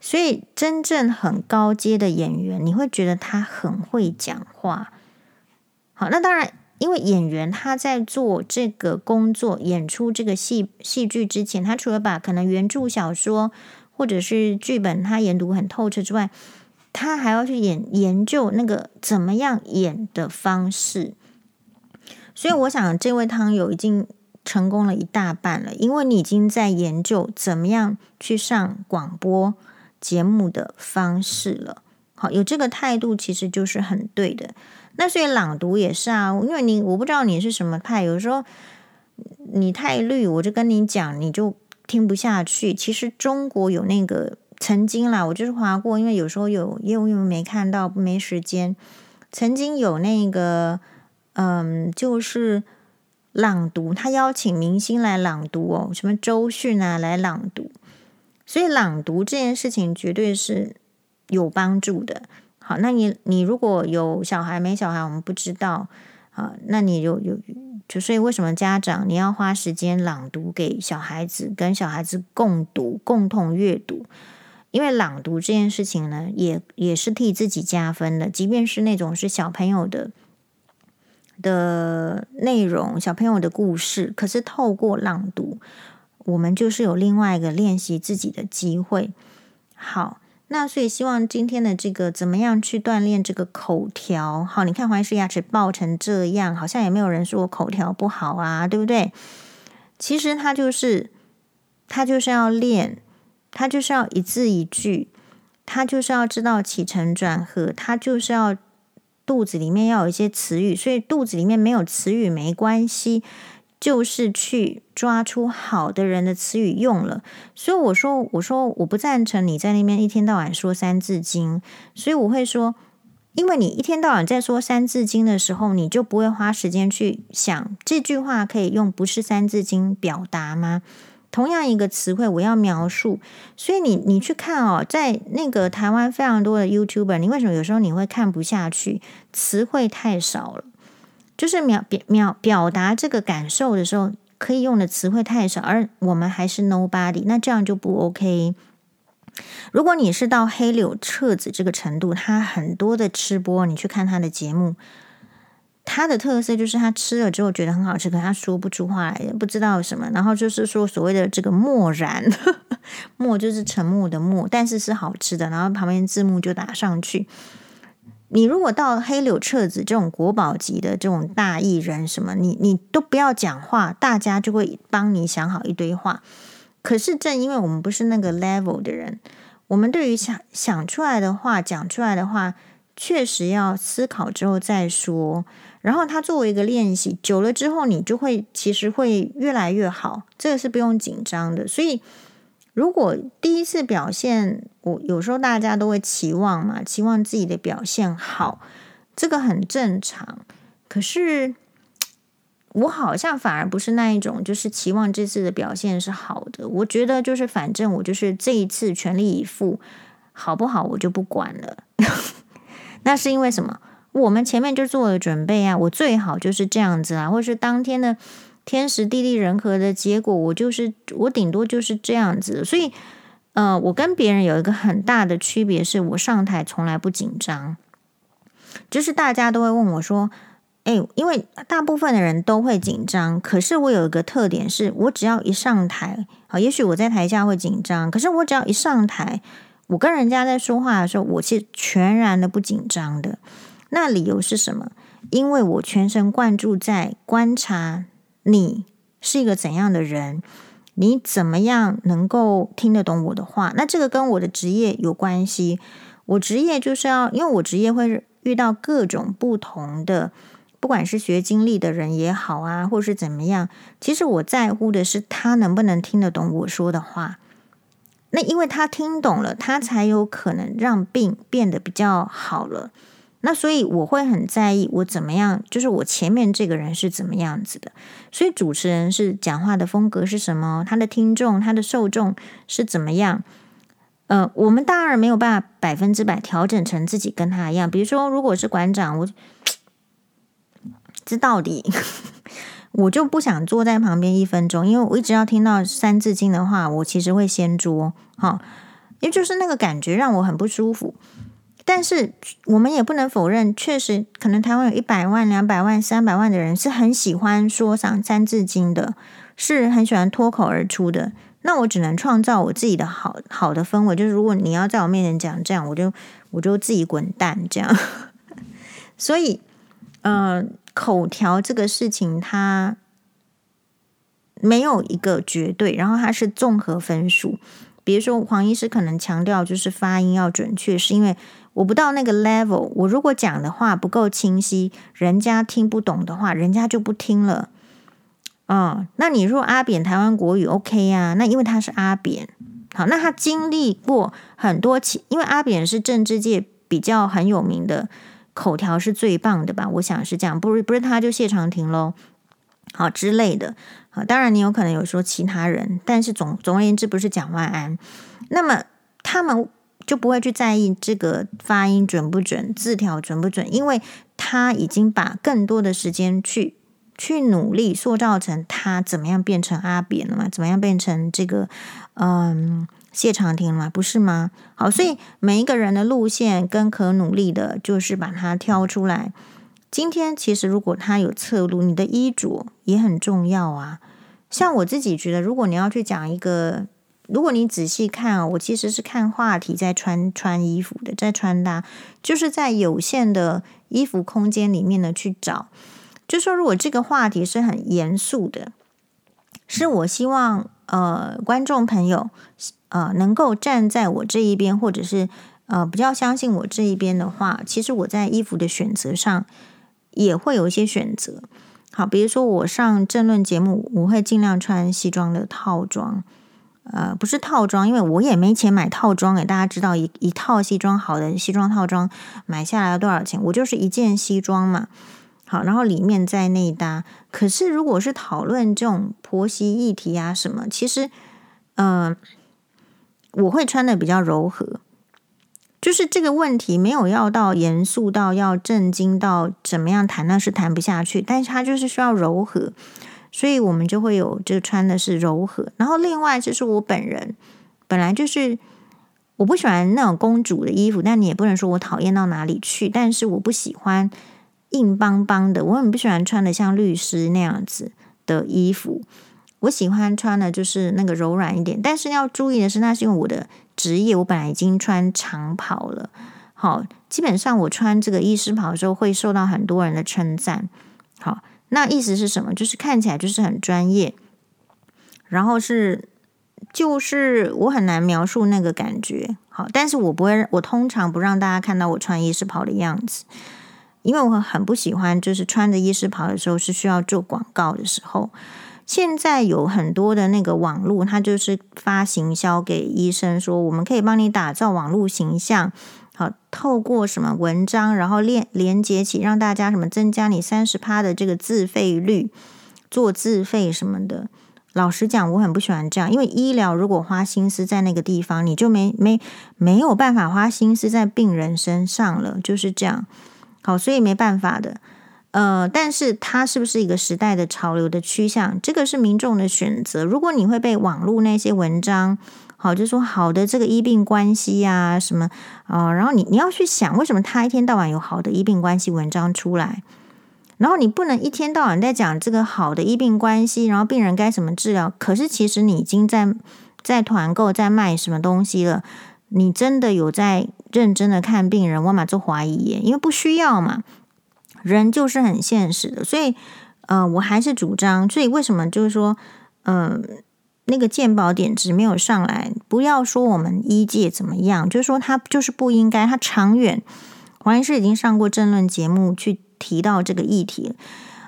所以真正很高阶的演员，你会觉得他很会讲话。好，那当然，因为演员他在做这个工作、演出这个戏戏剧之前，他除了把可能原著小说或者是剧本他研读很透彻之外，他还要去研研究那个怎么样演的方式，所以我想这位汤友已经成功了一大半了，因为你已经在研究怎么样去上广播节目的方式了。好，有这个态度其实就是很对的。那所以朗读也是啊，因为你我不知道你是什么派，有时候你太绿，我就跟你讲，你就听不下去。其实中国有那个。曾经啦，我就是划过，因为有时候有业务员没看到，没时间。曾经有那个，嗯，就是朗读，他邀请明星来朗读哦，什么周迅啊来朗读，所以朗读这件事情绝对是有帮助的。好，那你你如果有小孩没小孩，我们不知道啊，那你有有就所以为什么家长你要花时间朗读给小孩子，跟小孩子共读，共同阅读？因为朗读这件事情呢，也也是替自己加分的。即便是那种是小朋友的的内容，小朋友的故事，可是透过朗读，我们就是有另外一个练习自己的机会。好，那所以希望今天的这个怎么样去锻炼这个口条？好，你看黄医师牙齿爆成这样，好像也没有人说我口条不好啊，对不对？其实他就是他就是要练。他就是要一字一句，他就是要知道起承转合，他就是要肚子里面要有一些词语，所以肚子里面没有词语没关系，就是去抓出好的人的词语用了。所以我说，我说我不赞成你在那边一天到晚说三字经，所以我会说，因为你一天到晚在说三字经的时候，你就不会花时间去想这句话可以用不是三字经表达吗？同样一个词汇，我要描述，所以你你去看哦，在那个台湾非常多的 YouTuber，你为什么有时候你会看不下去？词汇太少了，就是描表描表达这个感受的时候，可以用的词汇太少，而我们还是 Nobody，那这样就不 OK。如果你是到黑柳彻子这个程度，他很多的吃播，你去看他的节目。他的特色就是他吃了之后觉得很好吃，可他说不出话来，不知道什么。然后就是说所谓的这个默然，<laughs> 默就是沉默的默，但是是好吃的。然后旁边字幕就打上去。你如果到黑柳彻子这种国宝级的这种大艺人，什么你你都不要讲话，大家就会帮你想好一堆话。可是正因为我们不是那个 level 的人，我们对于想想出来的话，讲出来的话，确实要思考之后再说。然后他作为一个练习，久了之后你就会其实会越来越好，这个是不用紧张的。所以如果第一次表现，我有时候大家都会期望嘛，期望自己的表现好，这个很正常。可是我好像反而不是那一种，就是期望这次的表现是好的。我觉得就是反正我就是这一次全力以赴，好不好我就不管了。<laughs> 那是因为什么？我们前面就做了准备啊，我最好就是这样子啊，或是当天的天时地利人和的结果，我就是我顶多就是这样子。所以，呃，我跟别人有一个很大的区别，是我上台从来不紧张，就是大家都会问我说：“哎，因为大部分的人都会紧张，可是我有一个特点是，我只要一上台，啊，也许我在台下会紧张，可是我只要一上台，我跟人家在说话的时候，我是全然的不紧张的。”那理由是什么？因为我全神贯注在观察你是一个怎样的人？你怎么样能够听得懂我的话？那这个跟我的职业有关系。我职业就是要，因为我职业会遇到各种不同的，不管是学经历的人也好啊，或是怎么样。其实我在乎的是他能不能听得懂我说的话。那因为他听懂了，他才有可能让病变得比较好了。那所以我会很在意我怎么样，就是我前面这个人是怎么样子的。所以主持人是讲话的风格是什么？他的听众、他的受众是怎么样？呃，我们当然没有办法百分之百调整成自己跟他一样。比如说，如果是馆长，我这到底我就不想坐在旁边一分钟，因为我一直要听到《三字经》的话，我其实会掀桌，哈，也就是那个感觉让我很不舒服。但是我们也不能否认，确实可能台湾有一百万、两百万、三百万的人是很喜欢说上《三字经》的，是很喜欢脱口而出的。那我只能创造我自己的好好的氛围，就是如果你要在我面前讲这样，我就我就自己滚蛋这样。<laughs> 所以，呃，口条这个事情它没有一个绝对，然后它是综合分数。比如说黄医师可能强调就是发音要准确，是因为。我不到那个 level，我如果讲的话不够清晰，人家听不懂的话，人家就不听了。嗯，那你若阿扁台湾国语 OK 啊？那因为他是阿扁，好，那他经历过很多起，因为阿扁是政治界比较很有名的，口条是最棒的吧？我想是这样，不是不是他就谢长廷喽，好之类的。好，当然你有可能有说其他人，但是总总而言之不是蒋万安，那么他们。就不会去在意这个发音准不准，字条准不准，因为他已经把更多的时间去去努力塑造成他怎么样变成阿扁了嘛，怎么样变成这个嗯谢长廷了嘛，不是吗？好，所以每一个人的路线跟可努力的，就是把它挑出来。今天其实如果他有侧路，你的衣着也很重要啊。像我自己觉得，如果你要去讲一个。如果你仔细看啊，我其实是看话题在穿穿衣服的，在穿搭，就是在有限的衣服空间里面呢去找。就说如果这个话题是很严肃的，是我希望呃观众朋友呃能够站在我这一边，或者是呃比较相信我这一边的话，其实我在衣服的选择上也会有一些选择。好，比如说我上政论节目，我会尽量穿西装的套装。呃，不是套装，因为我也没钱买套装诶。大家知道一一套西装好的西装套装买下来要多少钱？我就是一件西装嘛，好，然后里面再内搭。可是如果是讨论这种婆媳议题啊什么，其实，呃，我会穿的比较柔和，就是这个问题没有要到严肃到要震惊到怎么样谈，那是谈不下去，但是它就是需要柔和。所以我们就会有，就穿的是柔和。然后另外就是我本人本来就是我不喜欢那种公主的衣服，但你也不能说我讨厌到哪里去。但是我不喜欢硬邦邦的，我很不喜欢穿的像律师那样子的衣服。我喜欢穿的就是那个柔软一点。但是要注意的是，那是因为我的职业，我本来已经穿长袍了。好，基本上我穿这个医师袍的时候会受到很多人的称赞。好。那意思是什么？就是看起来就是很专业，然后是就是我很难描述那个感觉。好，但是我不会，我通常不让大家看到我穿医师袍的样子，因为我很不喜欢，就是穿着医师袍的时候是需要做广告的时候。现在有很多的那个网络，它就是发行销给医生说，我们可以帮你打造网络形象。好，透过什么文章，然后连连接起，让大家什么增加你三十趴的这个自费率，做自费什么的。老实讲，我很不喜欢这样，因为医疗如果花心思在那个地方，你就没没没有办法花心思在病人身上了，就是这样。好，所以没办法的。呃，但是它是不是一个时代的潮流的趋向？这个是民众的选择。如果你会被网络那些文章。好，就说好的这个医病关系呀，什么啊，然后你你要去想，为什么他一天到晚有好的医病关系文章出来，然后你不能一天到晚在讲这个好的医病关系，然后病人该怎么治疗，可是其实你已经在在团购在卖什么东西了，你真的有在认真的看病人，我马就怀疑耶，因为不需要嘛，人就是很现实的，所以。呃，我还是主张，所以为什么就是说，嗯、那个健保点值没有上来，不要说我们医界怎么样，就是说他就是不应该，他长远，黄医师已经上过政论节目去提到这个议题，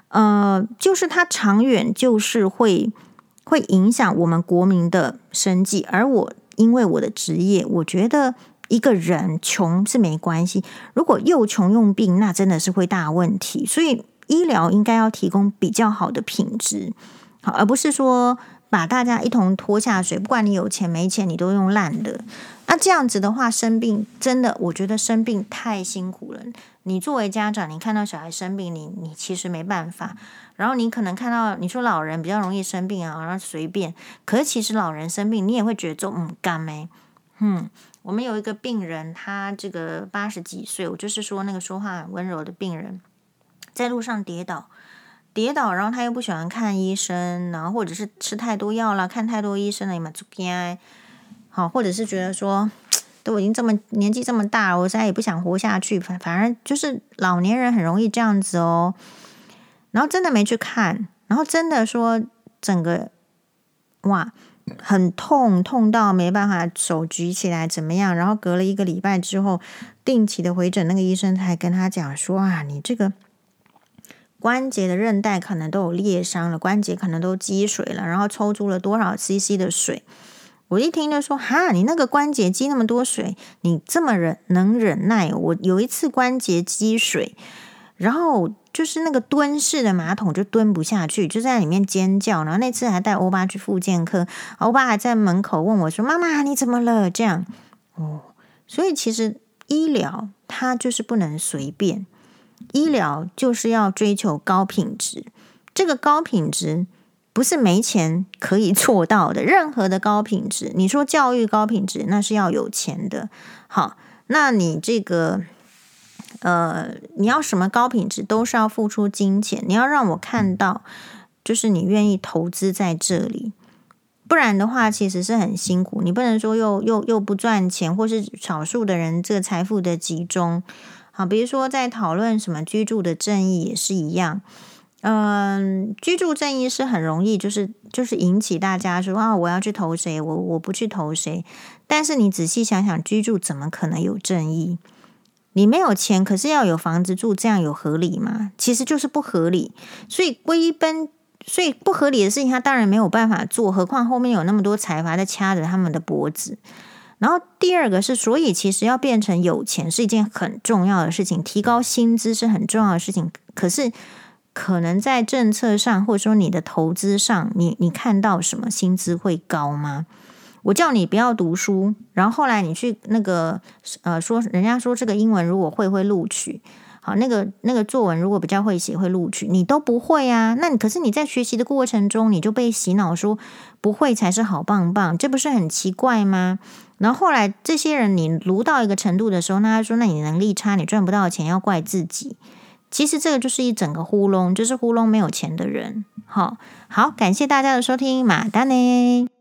呃，就是他长远就是会会影响我们国民的生计，而我因为我的职业，我觉得。一个人穷是没关系，如果又穷又病，那真的是会大问题。所以医疗应该要提供比较好的品质，好，而不是说把大家一同拖下水。不管你有钱没钱，你都用烂的。那这样子的话，生病真的，我觉得生病太辛苦了。你作为家长，你看到小孩生病，你你其实没办法。然后你可能看到你说老人比较容易生病啊，然后随便。可是其实老人生病，你也会觉得就嗯干没，嗯。我们有一个病人，他这个八十几岁，我就是说那个说话很温柔的病人，在路上跌倒，跌倒，然后他又不喜欢看医生，然后或者是吃太多药了，看太多医生了，嘛，就惊，好，或者是觉得说，都已经这么年纪这么大了，我现在也不想活下去，反反正就是老年人很容易这样子哦，然后真的没去看，然后真的说整个，哇。很痛，痛到没办法手举起来，怎么样？然后隔了一个礼拜之后，定期的回诊，那个医生才跟他讲说啊，你这个关节的韧带可能都有裂伤了，关节可能都积水了，然后抽出了多少 CC 的水。我一听就说哈，你那个关节积那么多水，你这么忍能忍耐？我有一次关节积水，然后。就是那个蹲式的马桶就蹲不下去，就在里面尖叫。然后那次还带欧巴去复健科，欧巴还在门口问我说：“妈妈，你怎么了？”这样哦，所以其实医疗它就是不能随便，医疗就是要追求高品质。这个高品质不是没钱可以做到的，任何的高品质，你说教育高品质，那是要有钱的。好，那你这个。呃，你要什么高品质，都是要付出金钱。你要让我看到，就是你愿意投资在这里，不然的话，其实是很辛苦。你不能说又又又不赚钱，或是少数的人这个财富的集中。好，比如说在讨论什么居住的正义也是一样。嗯、居住正义是很容易，就是就是引起大家说啊，我要去投谁，我我不去投谁。但是你仔细想想，居住怎么可能有正义？你没有钱，可是要有房子住，这样有合理吗？其实就是不合理。所以归根，所以不合理的事情，他当然没有办法做。何况后面有那么多财阀在掐着他们的脖子。然后第二个是，所以其实要变成有钱是一件很重要的事情，提高薪资是很重要的事情。可是可能在政策上，或者说你的投资上，你你看到什么薪资会高吗？我叫你不要读书，然后后来你去那个呃说，人家说这个英文如果会会录取，好，那个那个作文如果比较会写会录取，你都不会啊？那你可是你在学习的过程中你就被洗脑说不会才是好棒棒，这不是很奇怪吗？然后后来这些人你撸到一个程度的时候，那他说那你能力差，你赚不到钱，要怪自己。其实这个就是一整个糊弄，就是糊弄没有钱的人。好，好，感谢大家的收听，马丹呢。